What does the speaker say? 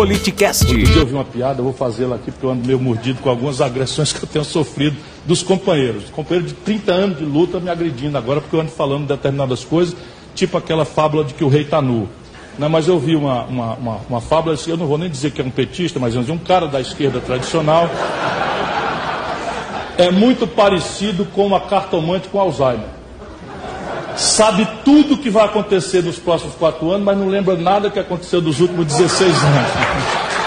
Politicast. Outro dia eu vi uma piada, eu vou fazê-la aqui porque eu ando meio mordido com algumas agressões que eu tenho sofrido dos companheiros. Companheiros de 30 anos de luta me agredindo agora porque eu ando falando determinadas coisas, tipo aquela fábula de que o rei está nu. Né, mas eu vi uma, uma, uma, uma fábula, eu não vou nem dizer que é um petista, mas um cara da esquerda tradicional. É muito parecido com uma cartomante com Alzheimer. Sabe tudo o que vai acontecer nos próximos quatro anos, mas não lembra nada que aconteceu dos últimos 16 anos.